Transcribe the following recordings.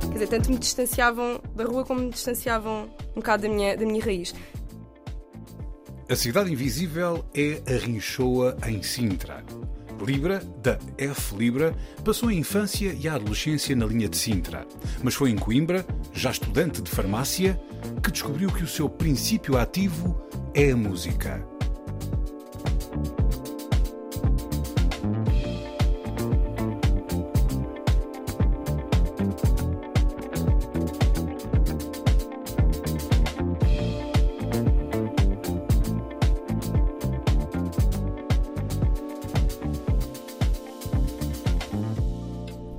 Quer dizer, tanto me distanciavam da rua como me distanciavam um bocado da minha, da minha raiz. A Cidade Invisível é a Rinchoa em Sintra. Libra, da F Libra, passou a infância e a adolescência na linha de Sintra, mas foi em Coimbra, já estudante de farmácia, que descobriu que o seu princípio ativo é a música.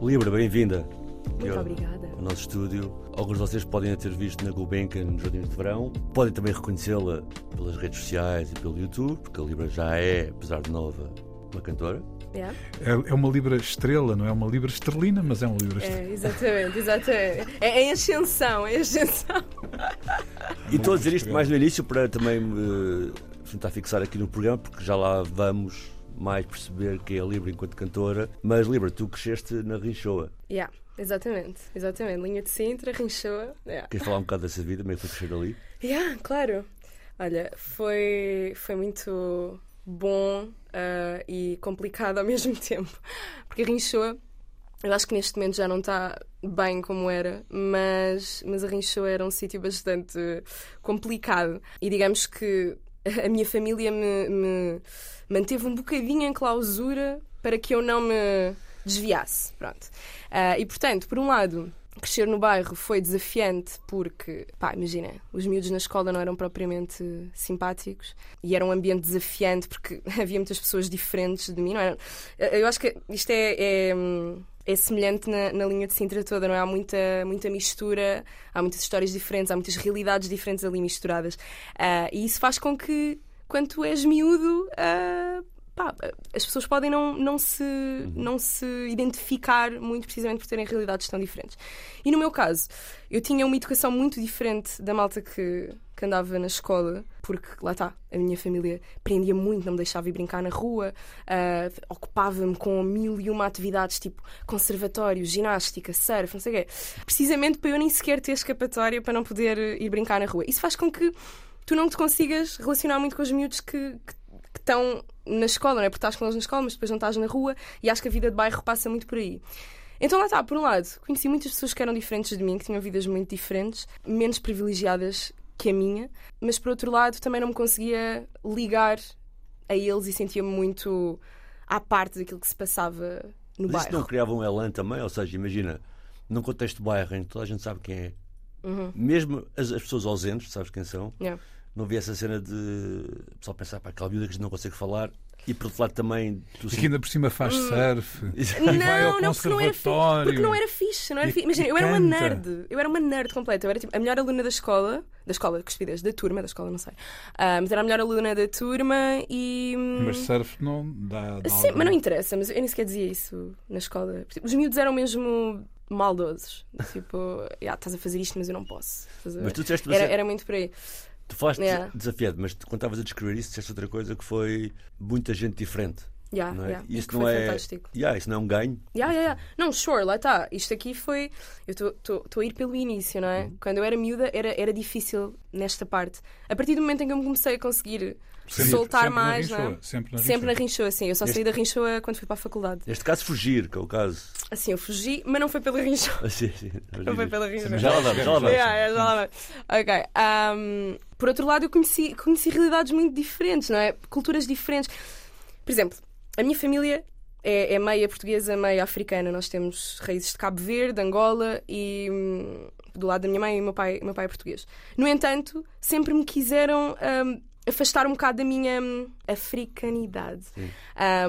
Libra, bem-vinda Muito ao- obrigada. ao nosso estúdio. Alguns de vocês podem a ter visto na Gulbenkian nos Jardins de Verão. Podem também reconhecê-la pelas redes sociais e pelo YouTube, porque a Libra já é, apesar de nova, uma cantora. Yeah. É é uma Libra estrela, não é uma Libra estrelina, mas é uma Libra estrela. É, exatamente, exatamente. É, é em ascensão, é em ascensão. E estou a dizer isto mais no início para também me tentar fixar aqui no programa, porque já lá vamos mais perceber que é Libra enquanto cantora. Mas Libra, tu cresceste na Rinchoa. Yeah, exatamente, exatamente. Linha de Sintra, Rinchoa. Yeah. Queres falar um bocado dessa vida, meio que foi crescer ali? Yeah, claro. Olha, foi, foi muito bom ah, e complicado ao mesmo tempo. Porque a Rinchoa, eu acho que neste momento já não está bem como era, mas, mas a Rinchoa era um sítio bastante complicado. E digamos que a minha família me, me manteve um bocadinho em clausura para que eu não me desviasse. Pronto. Ah, e portanto, por um lado, crescer no bairro foi desafiante porque, pá, imagina, os miúdos na escola não eram propriamente simpáticos e era um ambiente desafiante porque havia muitas pessoas diferentes de mim, não era? Eu acho que isto é. é, é semelhante na, na linha de Sintra toda, não é? Há muita, muita mistura, há muitas histórias diferentes, há muitas realidades diferentes ali misturadas. Ah, e isso faz com que, quando tu és miúdo, ah, pá, as pessoas podem não, não, se, não se identificar muito precisamente por terem realidades tão diferentes. E no meu caso, eu tinha uma educação muito diferente da malta que, que andava na escola, porque lá está, a minha família prendia muito, não me deixava ir brincar na rua, ah, ocupava-me com mil e uma atividades tipo conservatório, ginástica, surf, não sei o quê, precisamente para eu nem sequer ter escapatória para não poder ir brincar na rua. Isso faz com que tu não te consigas relacionar muito com os miúdos que, que que estão na escola, não é? Porque estás com eles na escola, mas depois não estás na rua e acho que a vida de bairro passa muito por aí. Então lá está, por um lado, conheci muitas pessoas que eram diferentes de mim, que tinham vidas muito diferentes, menos privilegiadas que a minha, mas por outro lado também não me conseguia ligar a eles e sentia-me muito à parte daquilo que se passava no Mas isso bairro. não criava um elan também? Ou seja, imagina, num contexto de bairro em que toda a gente sabe quem é, Uhum. mesmo as, as pessoas ausentes, sabes quem são, Yeah. Não havia essa cena de o pessoal pensar para aquela miúda que a gente não consegue falar e por outro lado também tu E que ainda por cima faz surf. Isso- vai ao Não, não, porque não era fixe. Porque não era fixe. Não era fixe. Imagina, e eu era uma nerd. Eu era uma nerd completa. Eu era tipo, a melhor aluna da escola. Da escola, que estupidez, da turma, da escola, não sei. Ah, mas era a melhor aluna da turma e. hum, Mas surf não dá. dá Sim, mas não interessa, mas eu nem sequer dizia isso na escola. Os miúdos eram mesmo maldosos. Tipo, "Ya, estás a fazer isto, mas eu não posso. Mas tu disseste Era, era muito por aí. Tu falaste Yeah. desafiado, mas tu, quando estavas a descrever isso, disseste outra coisa que foi muita gente diferente. Ya, não é? ya, Isso não foi é. fantástico. Yeah, isso não é um ganho. Ya, ya, ya. Não, sure, lá está. Isto aqui foi. Eu estou a ir pelo início, não é? Uhum. Quando eu era miúda era, era difícil nesta parte. A partir do momento em que eu me comecei a conseguir Sempre- soltar sempre na mais, não é? Rinchoa, Sempre na Sempre na Rinchoa. Rinchoa, sim. Eu só Este- saí da Rinchoa quando fui para a faculdade. Neste caso, fugir, que é o caso. Assim, eu fugi, mas não foi pela Rinchoa. Assim, sim. Não foi pela Rinchoa. Já lá vamos, já lá vamos. Yeah, yeah. Ok. ahm, por outro lado, eu conheci, conheci realidades muito diferentes, não é? Culturas diferentes. Por exemplo, a minha família é, é meia portuguesa, meia africana. Nós temos raízes de Cabo Verde, Angola e hum, do lado da minha mãe e meu pai, meu pai é português. No entanto, sempre me quiseram hum, afastar um bocado da minha hum, africanidade.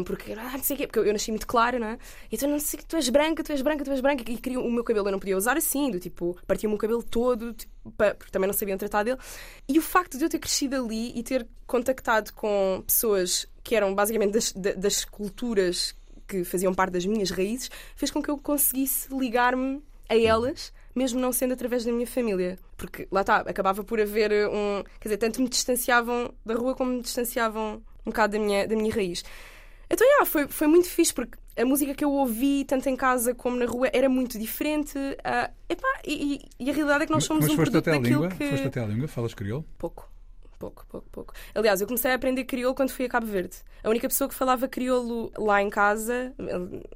Porque, ah, não sei o quê, porque eu, nasci muito clara, não é? Então não sei que tu és branca, tu és branca, tu és branca, e queria o meu cabelo eu não podia usar assim, do tipo, partia o meu cabelo todo, tipo, porque também não sabiam tratar dele. E o facto de eu ter crescido ali e ter contactado com pessoas que eram basicamente das, da- das culturas que faziam parte das minhas raízes, fez com que eu conseguisse ligar-me a elas, mesmo não sendo através da minha família. Porque lá está, acabava por haver um. Quer dizer, tanto me distanciavam da rua como me distanciavam um bocado da minha, da minha raiz. Então, yeah, foi, foi muito fixe porque a música que eu ouvi, tanto em casa como na rua, era muito diferente. ah, epá, e, e- a realidade é que nós somos Mas um foste produto até daquilo língua? que. Foste até à língua? Falas crioulo? Pouco. Pouco, pouco, pouco. Aliás, eu comecei a aprender crioulo quando fui a Cabo Verde. A única pessoa que falava crioulo lá em casa,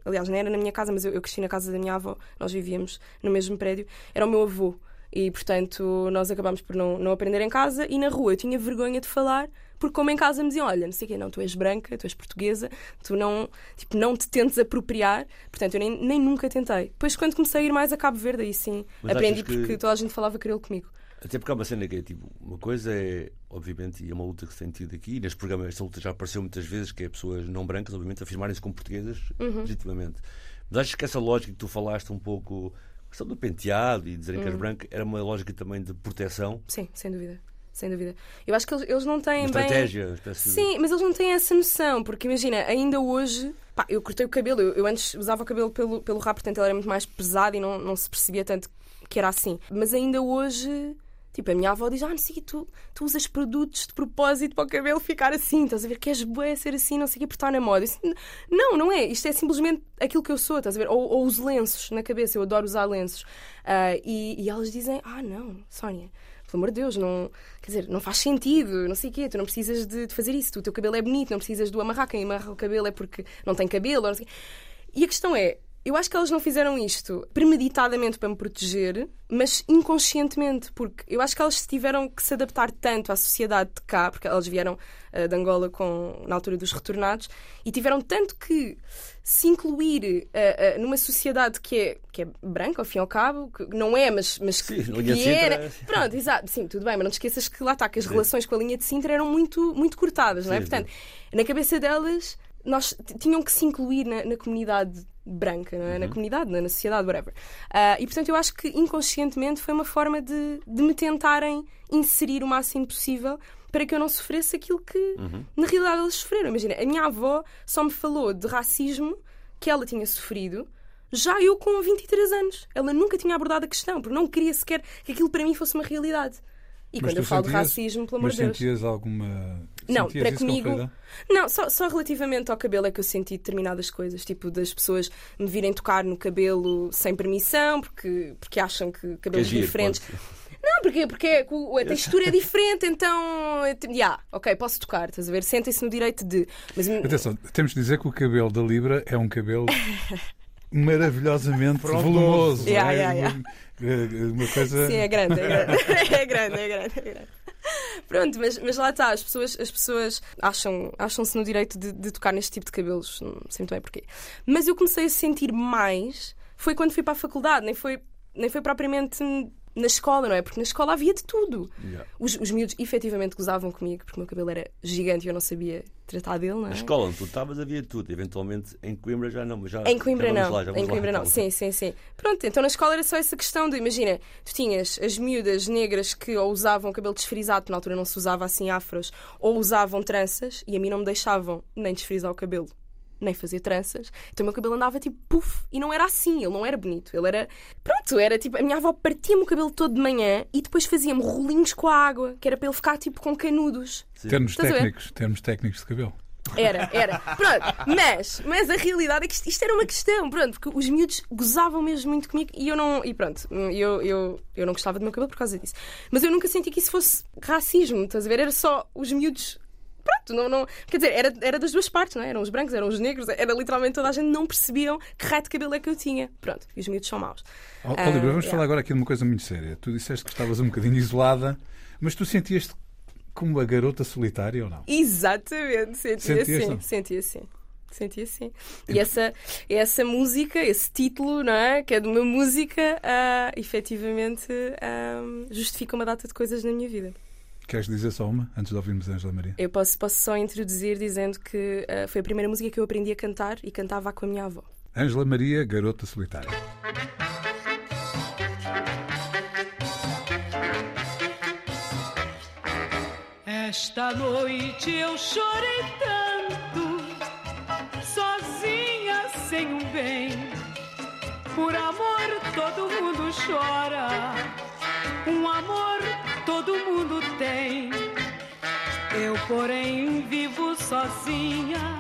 aliás, não era na minha casa, mas eu, eu cresci na casa da minha avó, nós vivíamos no mesmo prédio, era o meu avô. E, portanto, nós acabámos por não, não aprender em casa e na rua eu tinha vergonha de falar, porque como em casa me diziam, olha, não sei o quê, não, tu és branca, tu és portuguesa, tu não, tipo, não te tentes apropriar. Portanto, eu nem, nem nunca tentei. Depois, quando comecei a ir mais a Cabo Verde, aí sim, Mas aprendi achas que- porque toda a gente falava crioulo comigo. Até porque há uma cena que é tipo, uma coisa é, obviamente, e é uma luta que se tem tido aqui, e neste programa esta luta já apareceu muitas vezes, que é pessoas não brancas, obviamente, afirmarem-se como portuguesas, legitimamente. Mas achas que essa lógica que tu falaste um pouco, a questão do penteado e dizerem que és branco, era uma lógica também de proteção, Sim, sem dúvida. Sem dúvida. Eu acho que eles, eles não têm uma bem. estratégia, Sim, mas eles não têm essa noção, porque imagina, ainda hoje, pá, eu cortei o cabelo, eu, eu antes usava o cabelo pelo, pelo rabo, portanto ele era muito mais pesado e não, não se percebia tanto que era assim. Mas ainda hoje, tipo, a minha avó diz: Ah, não sei, tu, tu usas produtos de propósito para o cabelo ficar assim, estás a ver? Queres bué ser assim, não sei o que, porque está na moda. Disse, não, não é. Isto é simplesmente aquilo que eu sou, estás a ver? Ou, ou os lenços na cabeça, eu adoro usar lenços. Ah, e, e elas dizem: Ah, não, Sónia pelo amor de Deus, não, quer dizer, não faz sentido, não sei o quê, tu não precisas de, de fazer isso, tu, o teu cabelo é bonito, não precisas do amarrar, quem amarra o cabelo é porque não tem cabelo, não sei o quê. E a questão é, eu acho que elas não fizeram isto premeditadamente para me proteger, mas inconscientemente, porque eu acho que elas tiveram que se adaptar tanto à sociedade de cá, porque elas vieram eh, de Angola com, na altura dos retornados, e tiveram tanto que se incluir eh, eh, numa sociedade que é, que é branca, ao fim e ao cabo, que não é, mas, mas que, Sim, que Sintra, era. é. Pronto, exato, sim, tudo bem, mas não te esqueças que lá está, que as relações com a linha de Sintra eram muito, muito cortadas, não é? Sim, sim. Portanto, na cabeça delas, nós tinham que se incluir na, na comunidade branca, não é? na comunidade, na, na sociedade, whatever. Ah, e portanto, eu acho que inconscientemente foi uma forma de, de me tentarem inserir o máximo possível para que eu não sofresse aquilo que na realidade eles sofreram. Imagina, a minha avó só me falou de racismo que ela tinha sofrido. Já eu com 23 anos. Ela nunca tinha abordado a questão, porque não queria sequer que aquilo para mim fosse uma realidade. E Mas quando eu falo de sentias- racismo, pelo amor Mas de Deus. sentias alguma. Não, sentias para com comigo-? Não, só, só relativamente ao cabelo é que eu senti determinadas coisas, tipo das pessoas me virem tocar no cabelo sem permissão, porque, porque acham que Que é cabelos giro, diferentes. pode- Não, porque, porque é a textura é diferente, então. é tipo, Ya, ok, posso tocar, estás a ver? Sentem-se no direito de. Mas, Atenção, temos de dizer que o cabelo da Libra é um cabelo maravilhosamente volumoso. Yeah, é yeah, Uma, uma coisa. Sim, é grande, é grande. é grande, é grande, é grande. Pronto, mas, mas lá está, as pessoas, as pessoas acham, acham-se no direito de, de tocar neste tipo de cabelos, não sei muito bem porquê. Mas eu comecei a sentir mais foi quando fui para a faculdade, nem foi, nem foi propriamente na escola, não é? Porque na escola havia de tudo. Yeah. Os, os miúdos efetivamente gozavam comigo porque o meu cabelo era gigante e eu não sabia tratar dele, não é? Na escola onde tu estavas havia tudo, eventualmente em Coimbra já não, mas já Em Coimbra já não. lá, em lá, Coimbra não. então. Sim, sim, sim. Pronto, então na escola era só essa questão de, imagina, tu tinhas as miúdas negras que ou usavam cabelo desfrisado, na altura não se usava assim afros, ou usavam tranças, e a mim não me deixavam nem desfrisar o cabelo, nem fazer tranças. Então o meu cabelo andava tipo puff, e não era assim, ele não era bonito. Ele era. Pronto, era tipo. A minha avó partia-me o cabelo todo de manhã e depois fazia-me rolinhos com a água, que era para ele ficar tipo com canudos. Termos Estás técnicos, termos técnicos de cabelo. Era, era. Pronto, mas, mas a realidade é que isto, isto era uma questão, pronto, porque os miúdos gozavam mesmo muito comigo e eu não. E pronto, eu, eu, eu não gostava do meu cabelo por causa disso. Mas eu nunca senti que isso fosse racismo, estás a ver? Era só os miúdos. Pronto, não, não, quer dizer, era, era das duas partes, não é? Eram os brancos, eram os negros, era literalmente toda a gente não percebiam que raio de cabelo é que eu tinha. Pronto, e os miúdos são maus. Ah, Oliver, vamos yeah. falar agora aqui de uma coisa muito séria. Tu disseste que estavas um bocadinho isolada, mas tu sentias-te como uma garota solitária ou não? Exatamente, senti Sentias, não? assim. Senti assim. Senti assim. E essa, essa música, esse título, não é? Que é de uma música, ah, efetivamente ah, justifica uma data de coisas na minha vida. Queres dizer só uma antes de ouvirmos a Angela Maria? Eu posso, posso só introduzir dizendo que uh, foi a primeira música que eu aprendi a cantar e cantava com a minha avó. Ângela Maria, Garota Solitária. Esta noite eu chorei tanto, sozinha, sem um bem. Por amor todo mundo chora, um amor todo mundo tem. Eu, porém, vivo sozinha,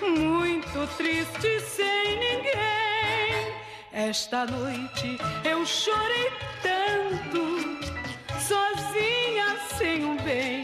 muito triste sem ninguém. Esta noite eu chorei tanto, sozinha, sem um bem.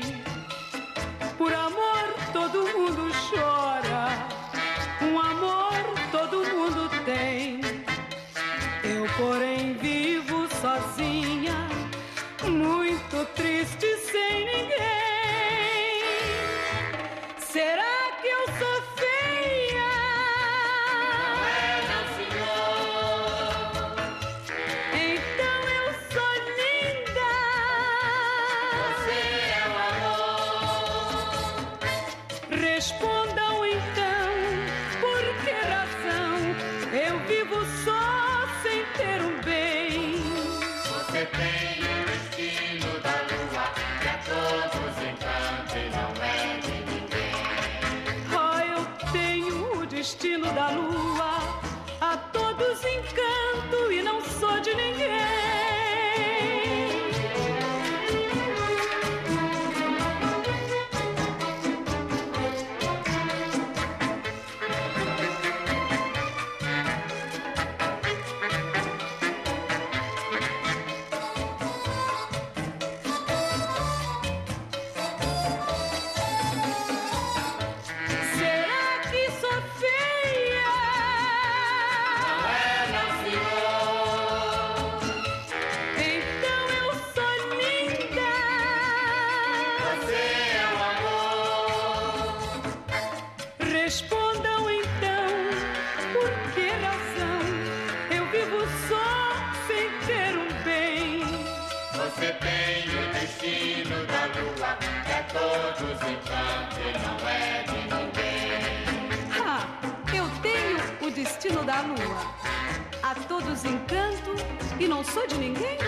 Não sou de ninguém?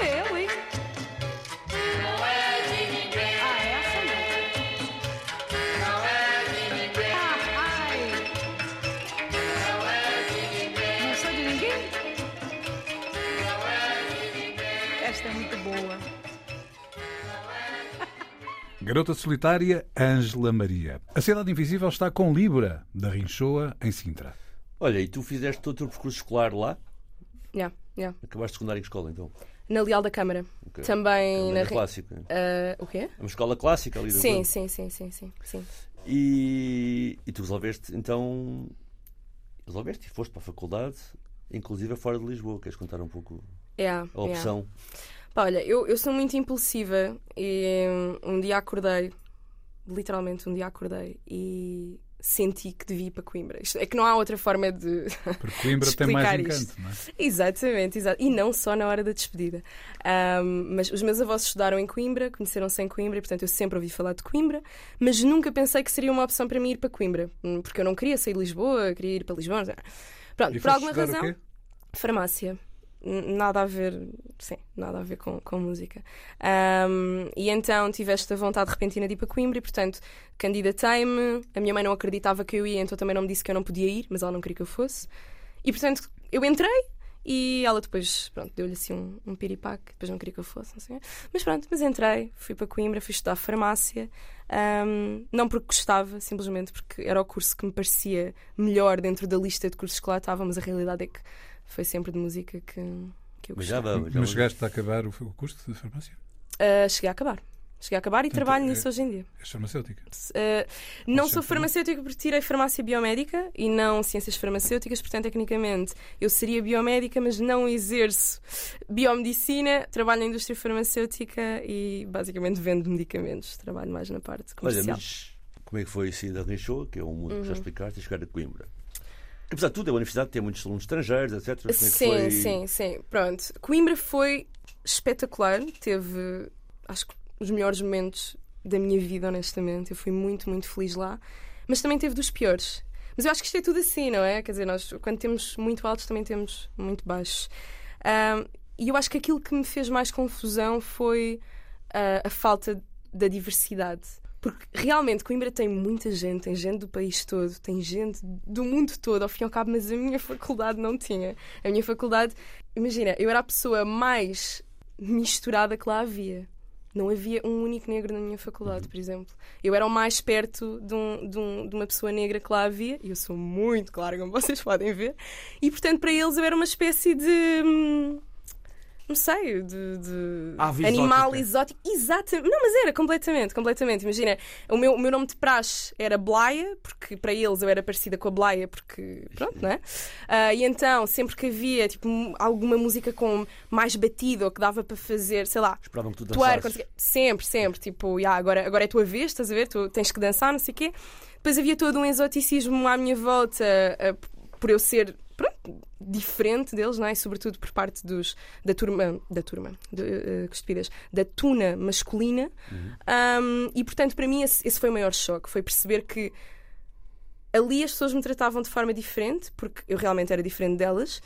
Eu, hein? Não é de ninguém. Ah, essa não. Não é de ninguém. Ah, ai, Não é de ninguém. não sou de ninguém? Não é de ninguém. Esta é muito boa. Garota Solitária, Ângela Maria. A Cidade Invisível está com Libra, da Rinchoa, em Sintra. Olha, e tu fizeste todo o teu percurso escolar lá? Yeah, yeah. Acabaste secundário em escola, então? Na Leal da Câmara. Ok. Também na. clássica. Ah, o quê? É uma escola clássica ali Sim, sim, sim, sim, sim, sim. E, e tu resolveste, então. Resolveste e foste para a faculdade, inclusive fora de Lisboa. Queres contar um pouco Yeah, a yeah. opção? Pá, olha, eu, eu sou muito impulsiva e hum, um dia acordei, literalmente um dia acordei e senti que devia ir para Coimbra. Isto- é que não há outra forma de. Porque Coimbra tem mais Explicar encanto, isto. não é? Exatamente, exato. E não só na hora da despedida. Ahm, mas os meus avós estudaram em Coimbra, conheceram-se em Coimbra e, portanto, eu sempre ouvi falar de Coimbra, mas nunca pensei que seria uma opção para mim ir para Coimbra, hum, porque eu não queria sair de Lisboa, queria ir para Lisboa. Pronto, por alguma razão. Farmácia. Nada a ver, sim, nada a ver com, com música. Ahm, e então tive esta vontade repentina de ir para Coimbra e, portanto, candidatei-me. A minha mãe não acreditava que eu ia, então também não me disse que eu não podia ir, mas ela não queria que eu fosse. E, portanto, eu entrei e ela depois, pronto, deu-lhe assim um, um piripaque, depois não queria que eu fosse, não sei. Mas pronto, mas entrei, fui para Coimbra, fui estudar farmácia. Ahm, não porque gostava, simplesmente porque era o curso que me parecia melhor dentro da lista de cursos que lá estavam, mas a realidade é que foi sempre de música que, que eu Mas já gostava. dava. Já Mas chegaste a acabar o, o curso de farmácia? Ah, cheguei a acabar. Cheguei a acabar e Portanto, trabalho é- nisso hoje em dia. És farmacêutica. Uh, não sou farmacêutica porque tirei farmácia biomédica e não ciências farmacêuticas, portanto, tecnicamente, eu seria biomédica, mas não exerço biomedicina, trabalho na indústria farmacêutica e basicamente vendo medicamentos. Trabalho mais na parte Olha, comercial. mas como é que foi sair da Rinchoa, que é um mundo que Uhum. já explicaste, e chegar a Coimbra? Que, apesar de tudo, é uma universidade que tem muitos alunos estrangeiros, etc. Como é que sim, foi? sim, sim. Pronto. Coimbra foi espetacular. Teve, acho que os melhores momentos da minha vida, honestamente. Eu fui muito, muito feliz lá. Mas também teve dos piores. Mas eu acho que isto é tudo assim, não é? Quer dizer, nós quando temos muito altos também temos muito baixos. Ahm, e eu acho que aquilo que me fez mais confusão foi ah, a falta da diversidade. Porque realmente Coimbra tem muita gente, tem gente do país todo, tem gente do mundo todo, ao fim e ao cabo, mas a minha faculdade não tinha. A minha faculdade, imagina, eu era a pessoa mais misturada que lá havia. Não havia um único negro na minha faculdade, por exemplo. Eu era o mais perto de, um- de um- de uma pessoa negra que lá havia, e eu sou muito clara, como vocês podem ver, e portanto para eles eu era uma espécie de. hum, Não sei, de, de Ave animal exótica. exótico. Exatamente. Não, mas era completamente, completamente. Imagina, o meu, o meu nome de praxe era Blaia, porque para eles eu era parecida com a Blaia, porque pronto, não é? Ah, e então, sempre que havia tipo, alguma música com mais batido ou que dava para fazer, sei lá, Esperavam que tu dançasses. sempre, sempre, tipo, "Ya, agora, agora é a tua vez, estás a ver? Tu tens que dançar, não sei o quê. Depois havia todo um exoticismo à minha volta ah, p- por eu ser diferente deles, não é? Sobretudo por parte dos, da turma, da turma, de, estupidez, da tuna masculina. Um, e portanto, para mim, esse, esse foi o maior choque. Foi perceber que ali as pessoas me tratavam de forma diferente, porque eu realmente era diferente delas,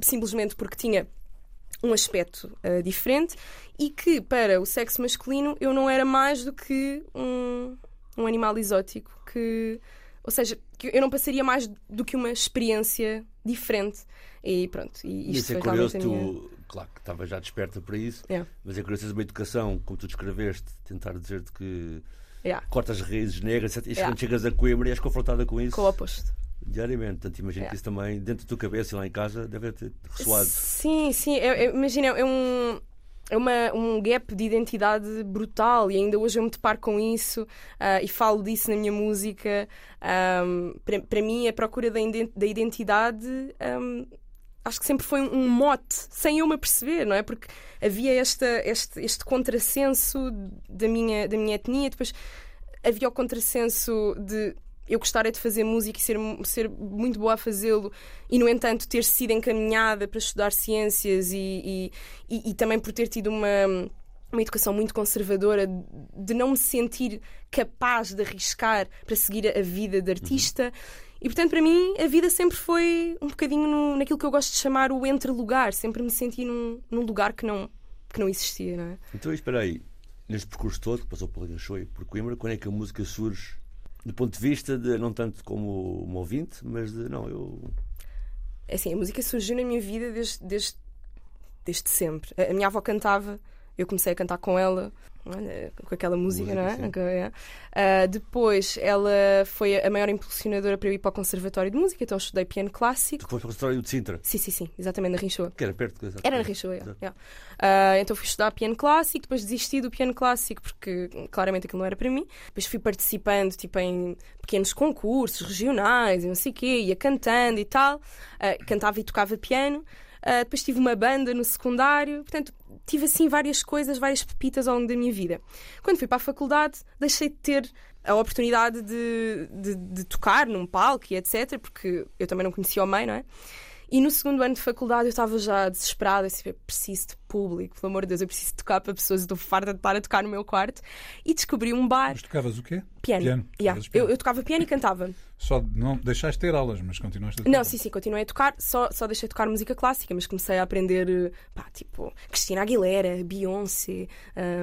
simplesmente porque tinha um aspecto uh, diferente e que para o sexo masculino eu não era mais do que um, um animal exótico que ou seja, que eu não passaria mais do que uma experiência diferente e pronto, e E isso é curioso, minha... tu, claro que estavas já desperta para isso, Yeah. mas é curioso uma educação, como tu descreveste, tentar dizer-te que Yeah, cortas raízes negras, etc. E Yeah. quando chegas a Coimbra e és confrontada com isso com o oposto. diariamente. Portanto, imagino que isso também, dentro da tua cabeça e lá em casa, deve ter ressoado. Sim, sim. Imagina, é um. É uma, um gap de identidade brutal e ainda hoje eu me deparo com isso ah, e falo disso na minha música. Ahm, para, mim, a procura da, da identidade ahm, acho que sempre foi um, um mote, sem eu me aperceber, não é? Porque havia esta, este, este contrassenso da minha, da minha etnia, depois havia o contrassenso de eu gostar é de fazer música e ser, ser muito boa a fazê-lo e, no entanto, ter sido encaminhada para estudar ciências e, e, e- e também por ter tido uma, uma educação muito conservadora, de não me sentir capaz de arriscar para seguir a vida de artista. E, portanto, para mim, a vida sempre foi um bocadinho no- naquilo que eu gosto de chamar o entre-lugar. Sempre me senti num, num lugar que não, que não existia, não é? Então, espera aí, neste percurso todo, que passou pela e por Coimbra, quando é que a música surge do ponto de vista de, não tanto como um ouvinte, mas de, não, eu. É assim, a música surgiu na minha vida desde, desde, desde sempre. A, a minha avó cantava, eu comecei a cantar com ela, com aquela música, Música, não é? é. Ah, depois ela foi a maior impulsionadora para eu ir para o Conservatório de Música, então eu estudei piano Tu clássico. foste para o Conservatório de Sintra, Sim, sim, sim, exatamente, na Rinchoa. que era perto de Era na Rinchoa, yeah, yeah. Ah, então fui estudar piano clássico, depois desisti do piano clássico porque claramente aquilo não era para mim. Depois fui participando tipo, em pequenos concursos regionais e não sei o quê, ia cantando e tal. Ah, cantava e tocava piano. Ah, depois tive uma banda no secundário. Portanto, tive assim várias coisas, várias pepitas ao longo da minha vida. Quando fui para a faculdade, deixei de ter a oportunidade de, de, de tocar num palco e etc, porque eu também não conhecia o meio, não é? E no segundo ano de faculdade eu estava já desesperada, assim, preciso de público, pelo amor de Deus, eu preciso tocar para pessoas, estou farta de estar a tocar no meu quarto. E descobri um bar, Mas tocavas o quê? piano. Piano. Yeah. Piano. Eu, eu tocava piano e cantava. Só não deixaste de ter aulas, mas continuaste a tocar. Não, sim, sim, continuei a tocar, só, só deixei de tocar música clássica, mas comecei a aprender, eh, pá, tipo, Cristina Aguilera, Beyoncé,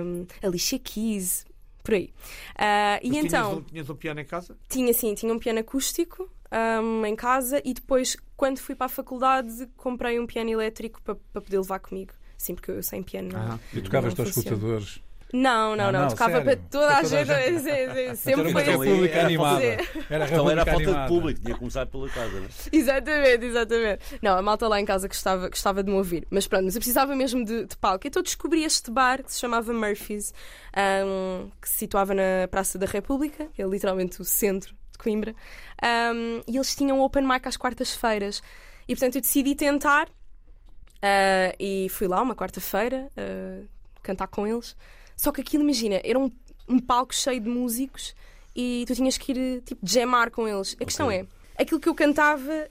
um, Alicia Keys, por aí. Ah, e Mas então. Tinhas um, tinhas um piano em casa? Tinha sim, tinha um piano acústico ahm, em casa e depois, quando fui para a faculdade, comprei um piano elétrico para, para poder levar comigo. Sim, porque eu sem piano não. E tocavas Não aos escutadores. Não, não, Ah, não. não, Tocava sério? para toda a Para toda a gente. gente. Sim, sim, Era Sempre foi então, assim. animada. Sim. Era a Então era a falta de animada. público, tinha que começar pela casa, não é? Exatamente, exatamente. Não, a malta lá em casa gostava, gostava de me ouvir. Mas pronto, mas eu precisava mesmo de, de palco. Então descobri este bar que se chamava Murphy's, ahm, que se situava na Praça da República, é literalmente o centro de Coimbra. Ahm, e eles tinham open mic às quartas-feiras. E portanto eu decidi tentar. ah, e fui lá uma quarta-feira ah, cantar com eles. Só que aquilo, imagina, era um, um palco cheio de músicos e tu tinhas que ir tipo jamar com eles. A questão Ok. é, aquilo que eu cantava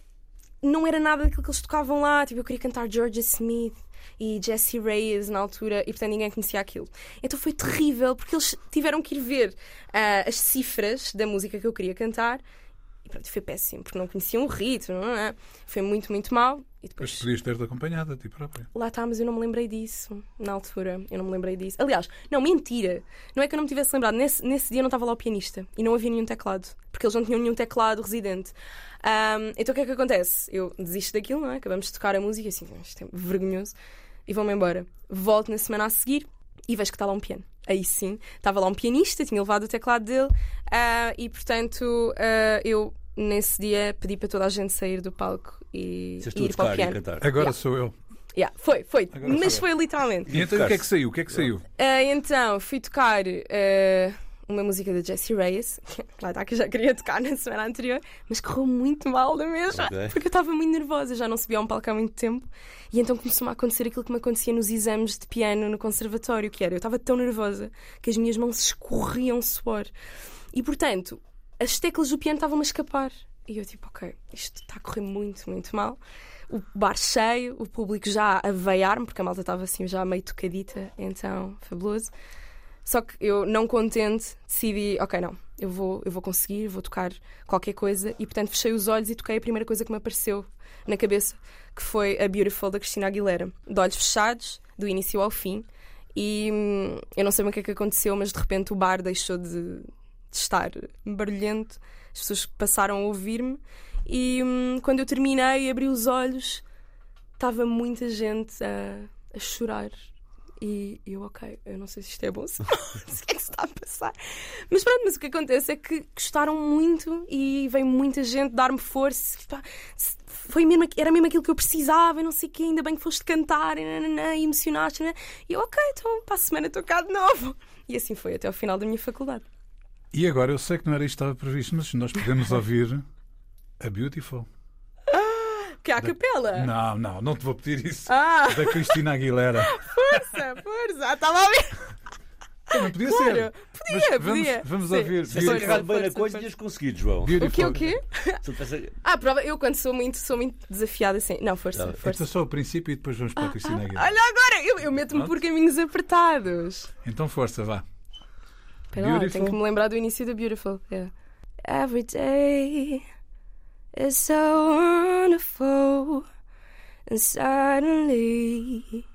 não era nada daquilo que eles tocavam lá. Tipo, eu queria cantar Georgia Smith e Jesse Reyes na altura e portanto ninguém conhecia aquilo. Então foi terrível porque eles tiveram que ir ver ah, as cifras da música que eu queria cantar pronto, foi péssimo porque não conheciam o ritmo, não é? Foi muito, muito mal. E depois Mas podias ter-te acompanhado a ti própria. Lá está, mas eu não me lembrei disso na altura. Eu não me lembrei disso. Aliás, não, mentira. Não é que eu não me tivesse lembrado. Nesse, nesse dia não estava lá o pianista e não havia nenhum teclado. Porque eles não tinham nenhum teclado residente. Ahm, então o que é que acontece? Eu desisto daquilo, não é? Acabamos de tocar a música assim, isto é vergonhoso. E vou-me embora. Volto na semana a seguir e vejo que está lá um piano. Aí sim, estava lá um pianista, tinha levado o teclado dele ah, e portanto ah, eu nesse dia pedi para toda a gente sair do palco e e ir para o tocar e a piano. cantar. Agora Yeah. sou eu. Yeah, foi, foi. Agora Mas foi literalmente. E então o que é que saiu? O que é que saiu? Ah, então, fui tocar ah, uma música da Jessie Reyes, lá está que eu já queria tocar na semana anterior, mas correu muito mal da mesma, Ok. porque eu estava muito nervosa, já não subia a um palco há muito tempo, e então começou-me a acontecer aquilo que me acontecia nos exames de piano no conservatório, que era, eu estava tão nervosa que as minhas mãos escorriam suor. E portanto, as teclas do piano estavam-me a escapar. E eu tipo, ok, isto está a correr muito, muito mal. O bar cheio, o público já a veiar-me, porque a malta estava assim já meio tocadita, então fabuloso. Só que eu, não contente, decidi, ok, não, eu vou, eu vou conseguir, vou tocar qualquer coisa. E portanto fechei os olhos e toquei a primeira coisa que me apareceu na cabeça, que foi a Beautiful da Cristina Aguilera. De olhos fechados, do início ao fim. E hum, eu não sei bem o que é que aconteceu, mas de repente o bar deixou de, de estar barulhento. As pessoas passaram a ouvir-me. E hum, quando eu terminei, abri os olhos, estava muita gente a, a chorar. E eu, ok, eu não sei se isto é bom, se o que é que se está a passar. Mas pronto, mas o que acontece é que gostaram muito e veio muita gente dar-me força. Foi mesmo, era mesmo aquilo que eu precisava, não sei o quê, ainda bem que foste cantar, e, nananã, e emocionaste. nananã. E eu, ok, então para a semana estou cá de novo. E assim foi até ao final da minha faculdade. E agora, eu sei que não era isto que estava previsto, mas nós podemos ouvir a Beautiful. Que é a capela? Não, não, não te vou pedir isso. Ah, Da Cristina Aguilera. força, força. Ah, Estava a ver. Também podia Claro, ser. podia, Mas vamos, podia. vamos Sim. ouvir Se tivesse Força, agarrado bem na coisa, tinhas conseguido, João. O que Beautiful. o quê? Eu tivesse- Ah, prova, eu quando sou muito, sou muito desafiada assim. Não, força, força. Então só o princípio e depois vamos para a Cristina Aguilera. Olha agora, eu, eu meto-me por caminhos apertados. Então força, vá. Espera lá, tenho que me lembrar do início da Beautiful. Yeah. Every day is so wonderful, and suddenly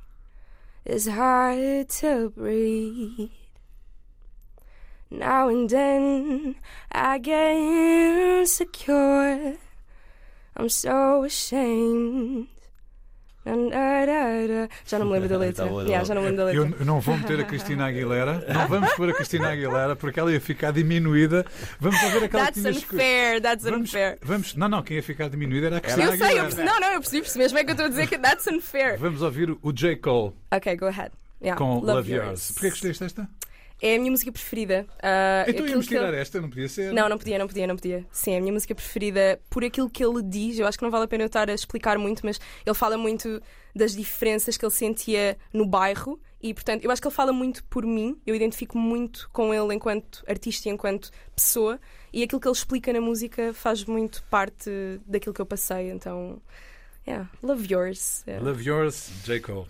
it's hard to breathe. Now and then I get insecure. I'm so ashamed. Já não me lembro da letra. Tá bom, tá Yeah, já não me lembro da letra. Eu, eu não vou meter a Cristina Aguilera. Não vamos pôr a Cristina Aguilera porque ela ia ficar diminuída. Vamos ouvir aquela que That's unfair, that's Vamos, unfair. vamos, não, não, quem ia ficar diminuída era a Cristina Eu sei, eu Aguilera. percebi, não, não, eu percebi, percebi, mesmo é que eu estou a dizer que that's unfair. Vamos ouvir o J. Cole Ok, go ahead. Yeah, com Love, Yours. Porquê que escolheste esta? É a minha música preferida. Ah, Então íamos que ele- tirar esta, não podia ser? Não, não podia, não podia, não podia. Sim, é a minha música preferida por aquilo que ele diz. Eu acho que não vale a pena eu estar a explicar muito, mas ele fala muito das diferenças que ele sentia no bairro e, portanto, eu acho que ele fala muito por mim. Eu identifico muito com ele enquanto artista e enquanto pessoa e aquilo que ele explica na música faz muito parte daquilo que eu passei. Então, yeah, love yours. Yeah. Love Yours, J. Cole.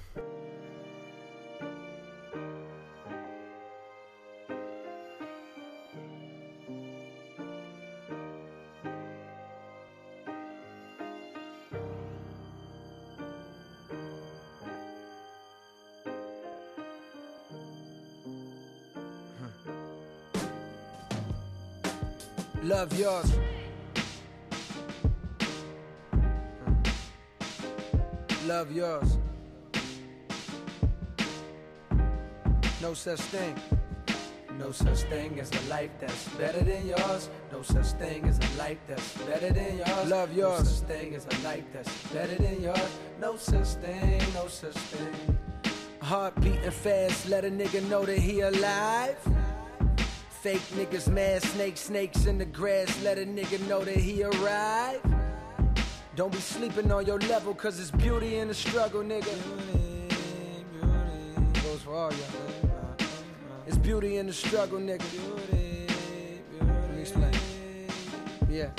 Love yours. Love yours. No such thing. No such thing as a life that's better than yours. No such thing as a life that's better than yours. Love yours. No such thing as a life that's better than yours. No such thing, no such thing. Heart beating fast, let a nigga know that he alive. Fake niggas, mad snakes, snakes in the grass, let a nigga know that he arrived. Don't be sleeping on your level, cause it's beauty in the struggle, nigga. Goes for all y'all. It's beauty in the struggle, nigga. Let me explain. Yeah.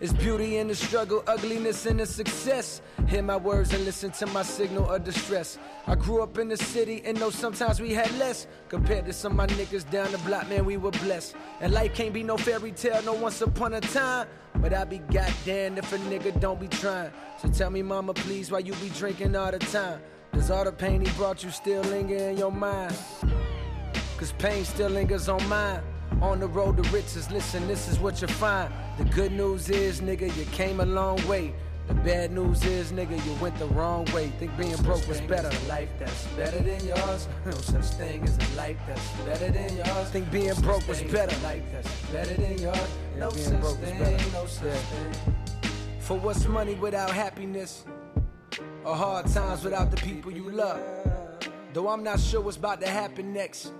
It's beauty in the struggle, ugliness in the success. Hear my words and listen to my signal of distress. I grew up in the city and know sometimes we had less. Compared to some of my niggas down the block, man, we were blessed. And life can't be no fairy tale, no once upon a time. But I be goddamn if a nigga don't be trying. So tell me, mama, please, why you be drinking all the time? Does all the pain he brought you still linger in your mind? Cause pain still lingers on mine. On the road to riches, listen, this is what you find. The good news is, nigga, you came a long way. The bad news is, nigga, you went the wrong way. Think being broke was better. life that's better than yours. No such thing as a life that's better than yours. Think being broke was better. Life that's better than yours. No being broke was thing, better. no such thing. For what's money without happiness? Or hard times without the people you love? Though I'm not sure what's about to happen next.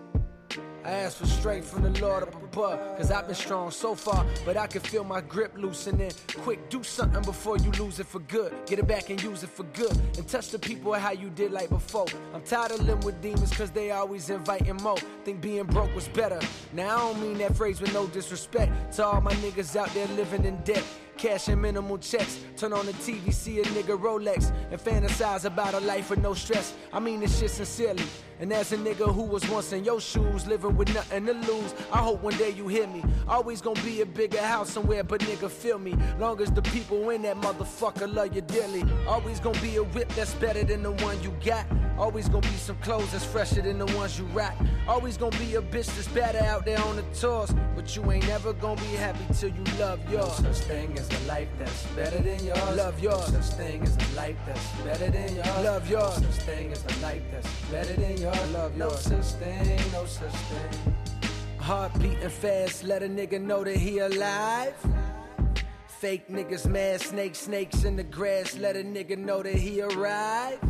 I ask for strength from the Lord up above. Cause I've been strong so far, but I can feel my grip loosening. Quick, do something before you lose it for good. Get it back and use it for good. And touch the people how you did like before. I'm tired of living with demons cause they always inviting more. Think being broke was better. Now I don't mean that phrase with no disrespect to all my niggas out there living in debt. Cashing minimal checks. Turn on the TV, see a nigga Rolex, and fantasize about a life with no stress. I mean this shit sincerely. And as a nigga who was once in your shoes, living with nothing to lose, I hope one day you hear me. Always gonna be a bigger house somewhere, but nigga, feel me. Long as the people in that motherfucker love you dearly. Always gonna be a whip that's better than the one you got. Always gonna be some clothes that's fresher than the ones you rock. Always gonna be a bitch that's better out there on the tours. But you ain't never gonna be happy till you love yours. No such thing as a life that's better than yours. Love yours. No such thing as a life that's better than yours. Love yours. No such thing as a life that's better than yours. Love yours. No such thing, no such thing. Heart beating fast, let a nigga know that he alive. Fake niggas mad, snake snakes in the grass, let a nigga know that he arrived.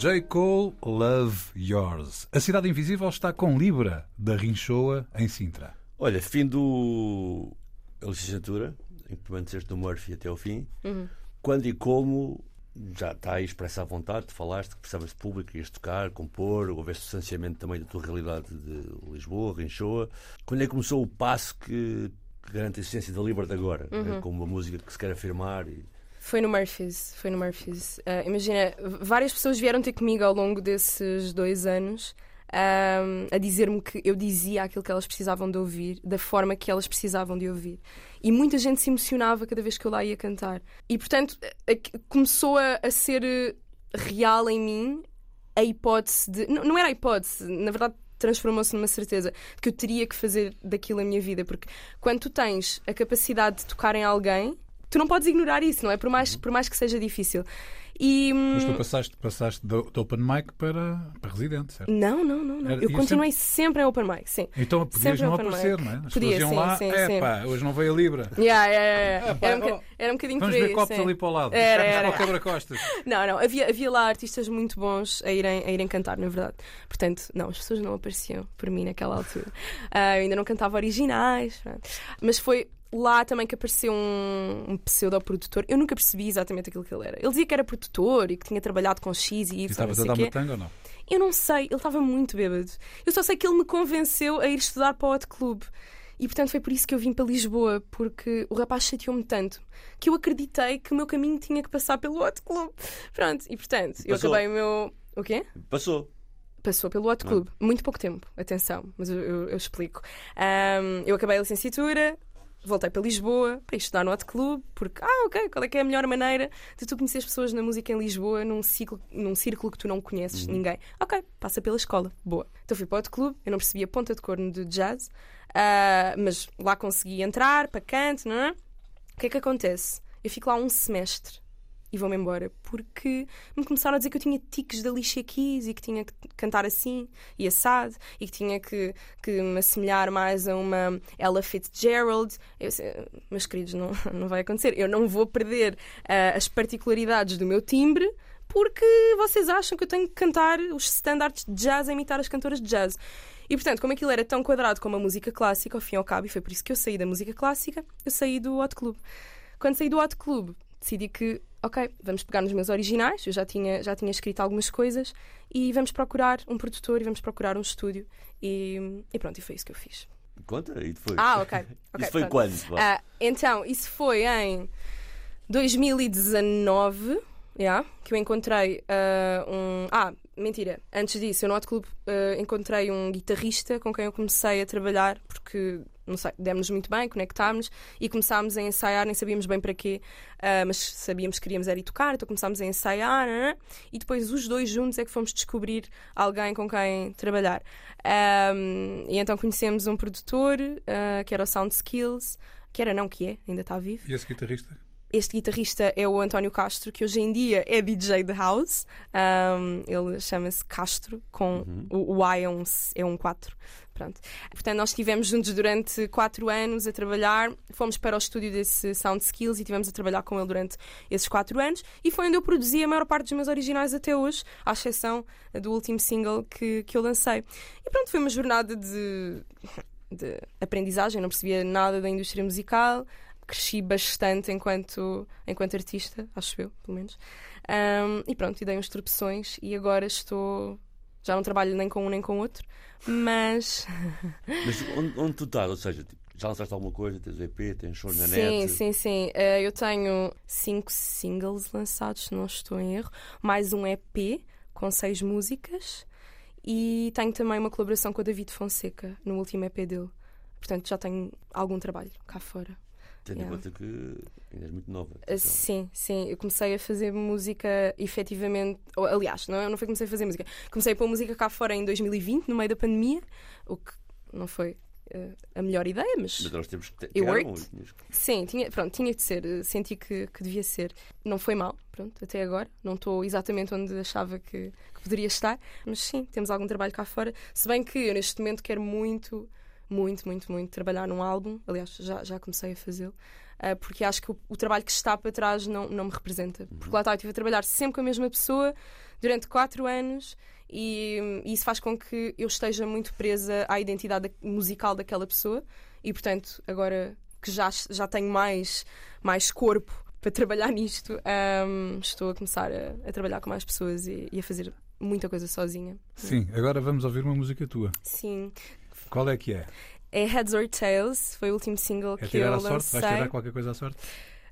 J. Cole, Love Yours. A Cidade Invisível está com Libra, da Rinchoa, em Sintra. Olha, fim do a licenciatura, em que permaneceste no Murphy até ao fim. Quando e como já está aí expressa à vontade, tu falaste que precisavas de público, ias tocar, compor, houveste distanciamento também da tua realidade de Lisboa, Rinchoa. Quando é que começou o passo que, que garante a existência da Libra de agora? né? Com uma música que se quer afirmar e Foi no Murphys, foi no Murphys. Ah, imagina, várias pessoas vieram ter comigo ao longo desses dois anos ahm, a dizer-me que eu dizia aquilo que elas precisavam de ouvir, da forma que elas precisavam de ouvir. E muita gente se emocionava cada vez que eu lá ia cantar. E portanto, a- começou a, a ser eh, real em mim a hipótese de. Não, não era a hipótese, na verdade transformou-se numa certeza que eu teria que fazer daquilo a minha vida. Porque quando tu tens a capacidade de tocar em alguém, tu não podes ignorar isso, não é? Por mais, por mais que seja difícil. E. hum, Mas tu passaste, passaste do, do Open Mic para, para Residente, certo? Não, não, não. não. Era- Eu continuei sempre em open mic, sim. Então podias Sempre não aparecer, mic. não é? As Podia, pessoas iam sim, lá, sim, é sim. pá, hoje não veio a Libra. Yeah, yeah, yeah, pá, Era, um, oh, era um bocadinho Vamos por aí. ver copos sim. ali para o lado. Era, Vamos era. para o quebra-costas. Não, não, havia, havia lá artistas muito bons a irem, a irem cantar, na verdade. Portanto, não, as pessoas não apareciam por mim naquela altura. Ah, eu ainda não cantava originais. Mas foi lá também que apareceu um, um pseudo-produtor. Eu nunca percebi exatamente aquilo que ele era. Ele dizia que era produtor e que tinha trabalhado com X e E Y. não estavas a dar uma tanga ou não? Eu não sei, ele estava muito bêbado. Eu só sei que ele me convenceu a ir estudar para o Hot Club. E portanto foi por isso que eu vim para Lisboa, porque o rapaz chateou-me tanto que eu acreditei que o meu caminho tinha que passar pelo Hot Club. Pronto, e portanto, eu Passou. acabei o meu. O quê? passou. Passou pelo Hot Club. Muito pouco tempo, atenção, mas eu, eu- eu explico. Ahm, eu acabei a licenciatura, voltei para Lisboa para estudar no Hot Club, porque, ah, ok, qual é que é a melhor maneira de tu conhecer as pessoas na música em Lisboa num, ciclo, num círculo que tu não conheces ninguém? Ok, passa pela escola, boa. Então fui para o Hot Club, eu não percebia ponta de corno de jazz, ah, mas lá consegui entrar para canto, não é? O que é que acontece? Eu fico lá um semestre e vou-me embora porque me começaram a dizer que eu tinha tiques da Alicia Keys e que tinha que cantar assim e assado e que tinha que, que me assemelhar mais a uma Ella Fitzgerald. Eu, meus queridos, não, não vai acontecer. Eu não vou perder ah, as particularidades do meu timbre porque vocês acham que eu tenho que cantar os standards de jazz a imitar as cantoras de jazz. E portanto, como aquilo era tão quadrado como a música clássica, ao fim e ao cabo, e foi por isso que eu saí da música clássica, eu saí do Hot Club. Quando saí do Hot Club, decidi que, ok, vamos pegar nos meus originais, eu já tinha, já tinha escrito algumas coisas, e vamos procurar um produtor e vamos procurar um estúdio. E, e pronto, e foi isso que eu fiz. Conta e depois. Ah, ok. ok, Isso foi pronto. quando? Ah, então, isso foi em 2019, yeah, que eu encontrei ah, um. Ah, mentira. Antes disso, eu no Hot Club ah, encontrei um guitarrista com quem eu comecei a trabalhar, porque, demos-nos muito bem, conectámos e começámos a ensaiar, nem sabíamos bem para quê, ah, mas sabíamos que queríamos era ir tocar, então começámos a ensaiar, né? e depois os dois juntos é que fomos descobrir alguém com quem trabalhar. Um, e então conhecemos um produtor ah, que era o Sound Skills, que era não que é, ainda está vivo. E esse guitarrista? Este guitarrista é o António Castro, que hoje em dia é DJ de house. Um, ele chama-se Castro, com o, o Y é um, é um 4. Pronto. Portanto, nós estivemos juntos durante 4 anos a trabalhar. Fomos para o estúdio desse Sound Skills e estivemos a trabalhar com ele durante esses 4 anos. E foi onde eu produzi a maior parte dos meus originais até hoje, à exceção do último single que, que eu lancei. E pronto, foi uma jornada de, de aprendizagem, não percebia nada da indústria musical cresci bastante enquanto, enquanto artista, acho eu, pelo menos. Um, e pronto, e dei uns tropeções e agora estou. Já não trabalho nem com um nem com outro, mas. Mas onde, onde tu estás? Ou seja, tipo, já lançaste alguma coisa? Tens EP, tens show na sim, net? sim, sim. Eh, eu tenho cinco singles lançados, se não estou em erro, mais um EP com seis músicas e tenho também uma colaboração com o David Fonseca no último EP dele. Portanto, já tenho algum trabalho cá fora. Tendo em conta que ainda és muito nova. Uh, Então, Sim, sim. Eu comecei a fazer música efetivamente. ou, aliás, não, não foi que comecei a fazer música. Comecei a pôr música cá fora em 2020, no meio da pandemia, o que não foi uh, a melhor ideia, mas. Mas nós temos que ter. Worked. tinhas Sim, tinha, pronto, tinha de ser. uh, Senti que, que devia ser. Não foi mal, pronto, até agora. Não estou exatamente onde achava que, que poderia estar, mas sim, temos algum trabalho cá fora. Se bem que eu neste momento quero muito, muito, muito, muito trabalhar num álbum. Aliás, já, já comecei a fazê-lo. uh, porque acho que o, o trabalho que está para trás não, não me representa. Porque lá está, eu estive a trabalhar sempre com a mesma pessoa durante quatro anos e, e isso faz com que eu esteja muito presa à identidade da- musical daquela pessoa e, portanto, agora que já, já tenho mais, mais corpo para trabalhar nisto, ahm, estou a começar a, a trabalhar com mais pessoas e, e a fazer muita coisa sozinha. Sim, agora vamos ouvir uma música tua. Sim. Qual é que é? É Heads or Tails, foi o último single É que eu a sorte? lancei. Vais tirar qualquer coisa à sorte?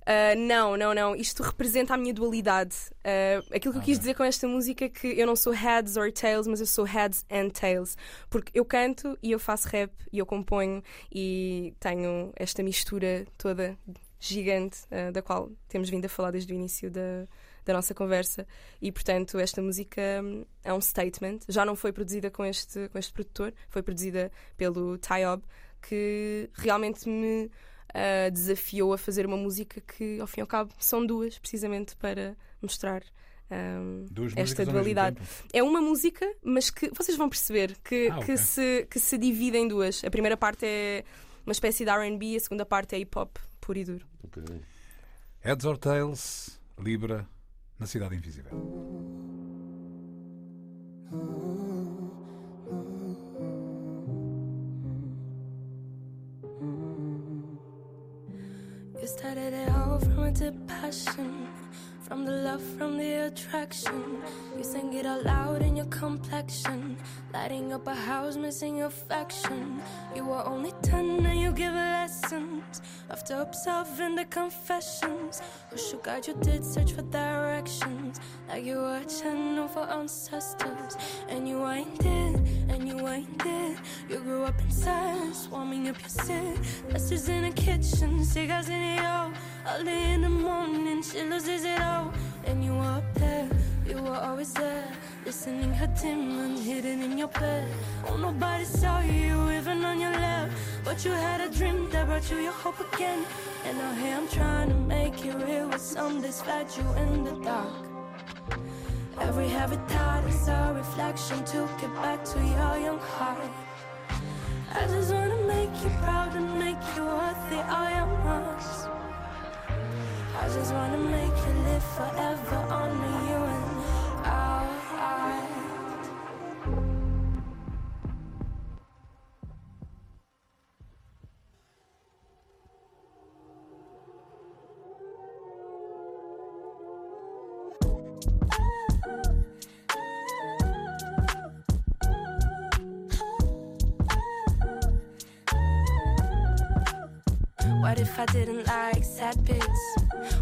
Uh, não, não, não. Isto representa a minha dualidade. Uh, aquilo que eu quis dizer com esta música é que eu não sou heads or tails, mas eu sou heads and tails. Porque eu canto e eu faço rap e eu componho e tenho esta mistura toda gigante uh, da qual temos vindo a falar desde o início da, da nossa conversa. E portanto, esta música hum, é um statement. Já não foi produzida com este, com este produtor, foi produzida pelo Tyob, que realmente me uh, desafiou a fazer uma música que, ao fim e ao cabo, são duas, precisamente para mostrar um, esta dualidade. É uma música, mas que vocês vão perceber que, Ah, que, ok. se, que se divide em duas. A primeira parte é uma espécie de RB, a segunda parte é hip hop puro e duro. Ok. Heads or Tails, Libra, na Cidade Invisível. You started it all from a deep passion, from the love, from the attraction. You sang it out loud in your complexion, lighting up a house, missing affection. You were only ten and you give lessons. After observing the confessions, who should guide you did search for directions, like you were a channel for ancestors. And you ain't dead, and you ain't dead. You grew up in silence, warming up your sin. Masters in the kitchen, cigars in the all. Early in the morning, she loses it all. And you were up there, you were always there. Listening her demon hidden in your bed. Oh, nobody saw you even on your left. But you had a dream that brought you your hope again. And now here I'm trying to make it real with some days fed you in the dark. Every heavy thought is a reflection to get back to your young heart. I just wanna make you proud and make you worthy all your marks. I just wanna make you live forever, honor you What if I didn't like sad bits?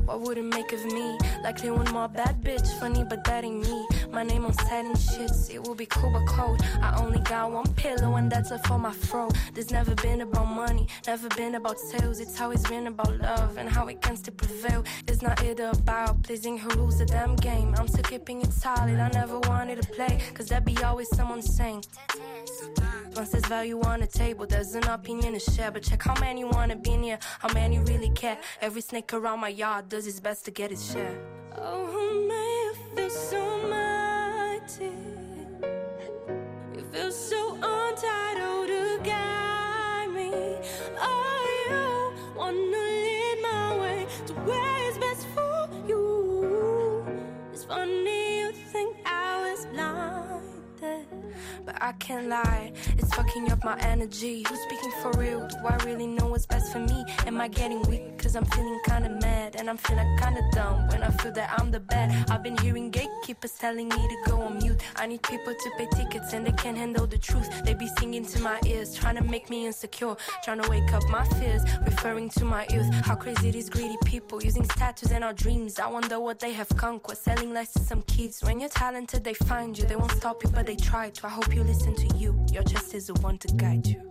What would it make of me? Likely one more bad bitch. Funny, but that ain't me. My name on sad and shits. It will be cool but cold. I only got one pillow and that's it for my throat. There's never been about money, never been about sales. It's always been about love and how it can still prevail. It's not either about pleasing who rules the damn game. I'm still keeping it solid. I never wanted to play, cause there be always someone saying. Once there's value on the table, there's an opinion to share. But check how many wanna be near, how many really care. Every snake around my yard does his best to get his share. Oh, who may feel so mighty? You feel so untitled to guide me. Oh, you wanna lead my way to where is best for you. It's funny you think I was blinded, but I can't lie. Fucking up my energy. Who's speaking for real? Do I really know what's best for me? Am I getting weak? Cause I'm feeling kinda mad and I'm feeling kinda dumb when I feel that I'm the bad. I've been hearing gatekeepers telling me to go on mute. I need people to pay tickets and they can't handle the truth. They be singing to my ears, trying to make me insecure, trying to wake up my fears, referring to my youth. How crazy these greedy people using statues and our dreams. I wonder what they have conquered, selling lies to some kids. When you're talented, they find you. They won't stop you, but they try to. I hope you listen to you. Your chest is the one to guide you.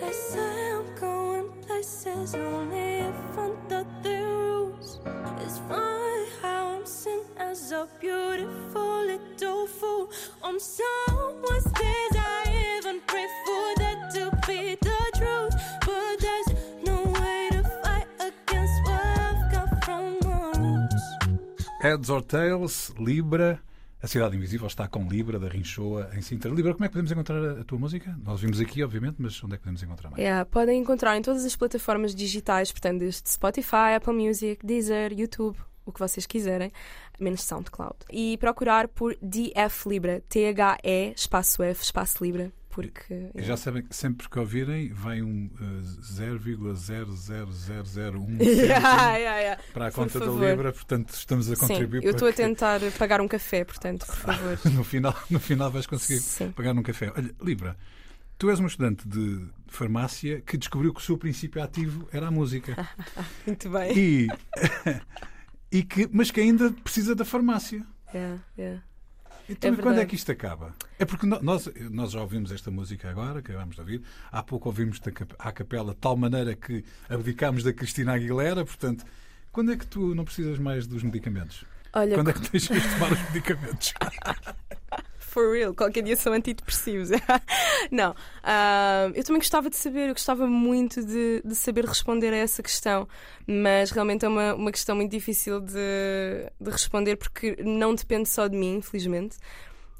They say I'm going places only if under the rules. It's funny how I'm seen as a beautiful little fool. On someone's Heads or Tails, Libra. A Cidade Invisível está com Libra, da Rinchoa, em Sintra. Libra, como é que podemos encontrar a, tua música? Nós vimos aqui, obviamente, mas onde é que podemos encontrar mais? Yeah, podem encontrar em todas as plataformas digitais, portanto, desde Spotify, Apple Music, Deezer, YouTube, o que vocês quiserem, menos SoundCloud. E procurar por DF Libra, T-H-E, espaço F, espaço Libra, porque. E já sabem que sempre que ouvirem, vem um uh, 0,00001 Yeah, yeah, yeah. para a Por conta da. Libra, portanto estamos a Sim, contribuir eu estou a para que tentar pagar um café, portanto, por favor. no final, no final vais conseguir Sim. pagar num café. Olha, Libra, tu és uma estudante de farmácia que descobriu que o seu princípio ativo era a música. Muito bem. E, e que, mas que ainda precisa da farmácia. Yeah, yeah. Então, É quando é que isto acaba? É porque nós, nós já ouvimos esta música agora, que acabamos de ouvir. Há pouco ouvimos à capela de tal maneira que abdicámos da Cristina Aguilera. Portanto, quando é que tu não precisas mais dos medicamentos? Olha, Quando é que deixas de tomar os medicamentos? for real, qualquer dia são antidepressivos. não, ah, eu também gostava de saber, eu gostava muito de, de saber responder a essa questão, mas realmente é uma, uma questão muito difícil de, de responder porque não depende só de mim, infelizmente.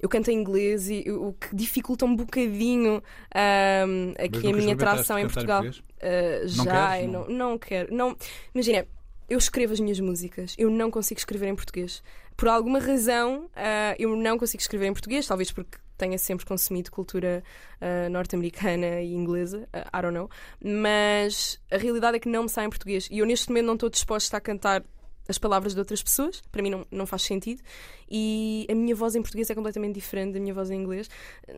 Eu canto em inglês e o que dificulta um bocadinho ah, Mas aqui a minha tração em Portugal. português? Uh, Não já, queres? eu Não? não, não quero. Não, imagina, eu escrevo as minhas músicas, eu não consigo escrever em português. Por alguma razão, uh, eu não consigo escrever em português, talvez porque tenha sempre consumido cultura uh, norte-americana e inglesa, uh, I don't know. Mas a realidade é que não me sai em português. E eu neste momento não estou disposta a cantar as palavras de outras pessoas, para mim não, não faz sentido. E a minha voz em português é completamente diferente da minha voz em inglês.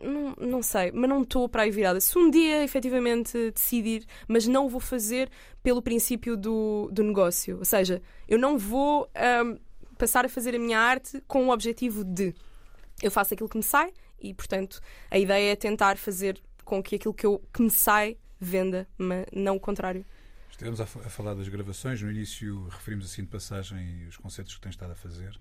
Não, não sei, mas não estou para aí virada. Se um dia efetivamente decidir, mas não o vou fazer pelo princípio do, do negócio. Ou seja, eu não vou ahm, passar a fazer a minha arte com o objetivo de eu faço aquilo que me sai e, portanto, a ideia é tentar fazer com que aquilo que, eu, que me sai venda, mas não o contrário. Estivemos a, a falar das gravações. No início referimos assim de passagem os concertos que tens estado a fazer.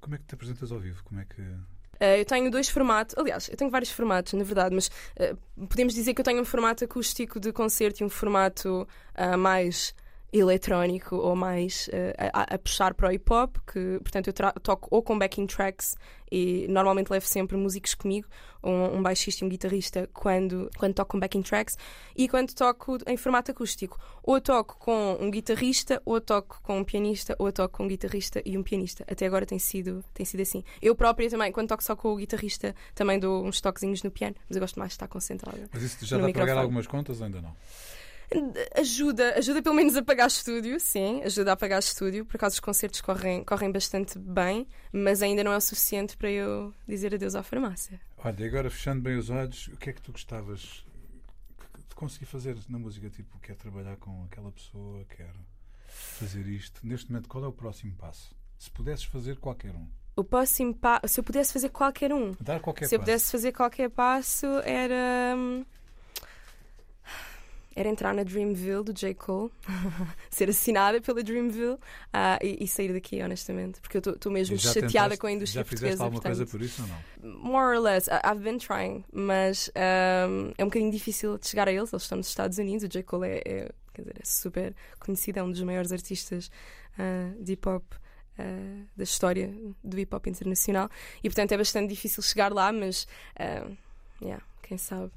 Como é que te apresentas ao vivo? Como é que. Uh, eu tenho dois formatos, aliás, eu tenho vários formatos, na verdade, mas uh, podemos dizer que eu tenho um formato acústico de concerto e um formato uh, mais eletrónico ou mais uh, a, a puxar para o hip hop, que portanto eu toco ou com backing tracks e normalmente levo sempre músicos comigo, um, um baixista e um guitarrista quando, quando toco com backing tracks e quando toco em formato acústico, ou toco com um guitarrista, ou toco com um pianista, ou toco com um guitarrista e um pianista. Até agora tem sido, tem sido assim. Eu própria também, quando toco só com o guitarrista, também dou uns toquezinhos no piano, mas eu gosto mais de estar concentrada. Mas isso já dá para pagar algumas contas ou ainda não? Ajuda, ajuda pelo menos a pagar estúdio, sim, ajuda a pagar estúdio. Por acaso os concertos correm, correm bastante bem, mas ainda não é o suficiente para eu dizer adeus à farmácia. Olha, e agora fechando bem os olhos, o que é que tu gostavas de conseguir fazer na música? Tipo, quer trabalhar com aquela pessoa, quer fazer isto. Neste momento, qual é o próximo passo? Se pudesses fazer qualquer um. O próximo passo, se eu pudesse fazer qualquer um, Dar qualquer se eu passo. pudesse fazer qualquer passo, era. Era entrar na Dreamville do J. Cole, ser assinada pela Dreamville ah, e, e sair daqui, honestamente, porque eu estou mesmo já chateada tentaste- com a indústria Já portuguesa. alguma coisa portanto, por isso ou não? more or less, I've been trying, mas um, é um bocadinho difícil de chegar a eles. Eles estão nos Estados Unidos. O J. Cole é, é, quer dizer, é super conhecido, é um dos maiores artistas ah, de hip hop. ah, da história do hip hop internacional e portanto é bastante difícil chegar lá, mas ah, yeah, quem sabe.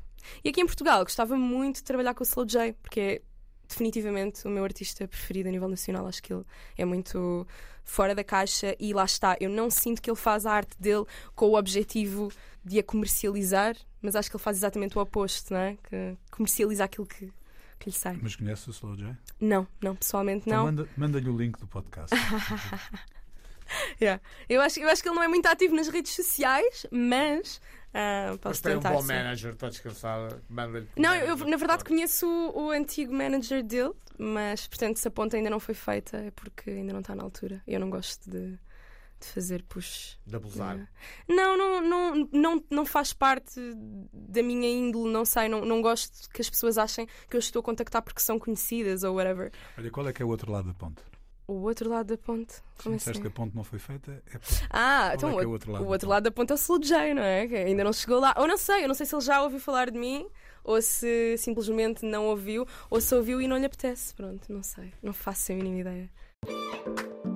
E aqui em Portugal gostava muito de trabalhar com o Slow J, porque é definitivamente o meu artista preferido a nível nacional. Acho que ele é muito fora da caixa e lá está. Eu não sinto que ele faz a arte dele com o objetivo de a comercializar, mas acho que ele faz exatamente o oposto, não é? Que comercializa aquilo que, que lhe sai. Mas conheces o Slow J? Não, não, pessoalmente Então não. manda- manda-lhe o link do podcast. Yeah. Eu, acho, eu acho que ele não é muito ativo nas redes sociais, mas ah, Mas posso tem um tentar. bom sim. manager, está descansada. Não, eu na verdade conheço o, o antigo manager dele, mas portanto se a ponta ainda não foi feita é porque ainda não está na altura. Eu não gosto de, de fazer push. De abusar. Não, não, não, não, não faz parte da minha índole, não sei, não, não gosto que as pessoas achem que eu estou a contactar porque são conhecidas ou whatever. Olha, qual é que é o outro lado da ponte? O outro lado da ponte. Se Como disseste assim? que a ponte não foi feita, é Ah, Qual então é que é o o outro lado o da outro ponte? lado da ponte é o J, não é? Que ainda não chegou lá. Ou não sei, eu não sei se ele já ouviu falar de mim ou se simplesmente não ouviu ou se ouviu e não lhe apetece. Pronto, não sei. Não faço a mínima ideia.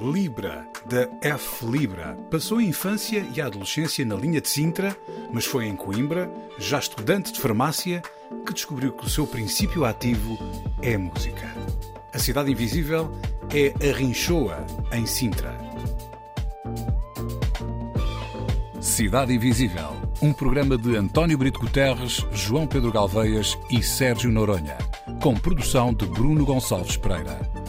Libra, da F Libra. Passou a infância e a adolescência na linha de Sintra, mas foi em Coimbra, já estudante de farmácia, que descobriu que o seu princípio ativo é a música. A Cidade Invisível é a Rinchoa, em Sintra. Cidade Invisível, um programa de António Brito Guterres, João Pedro Galveias e Sérgio Noronha, com produção de Bruno Gonçalves Pereira.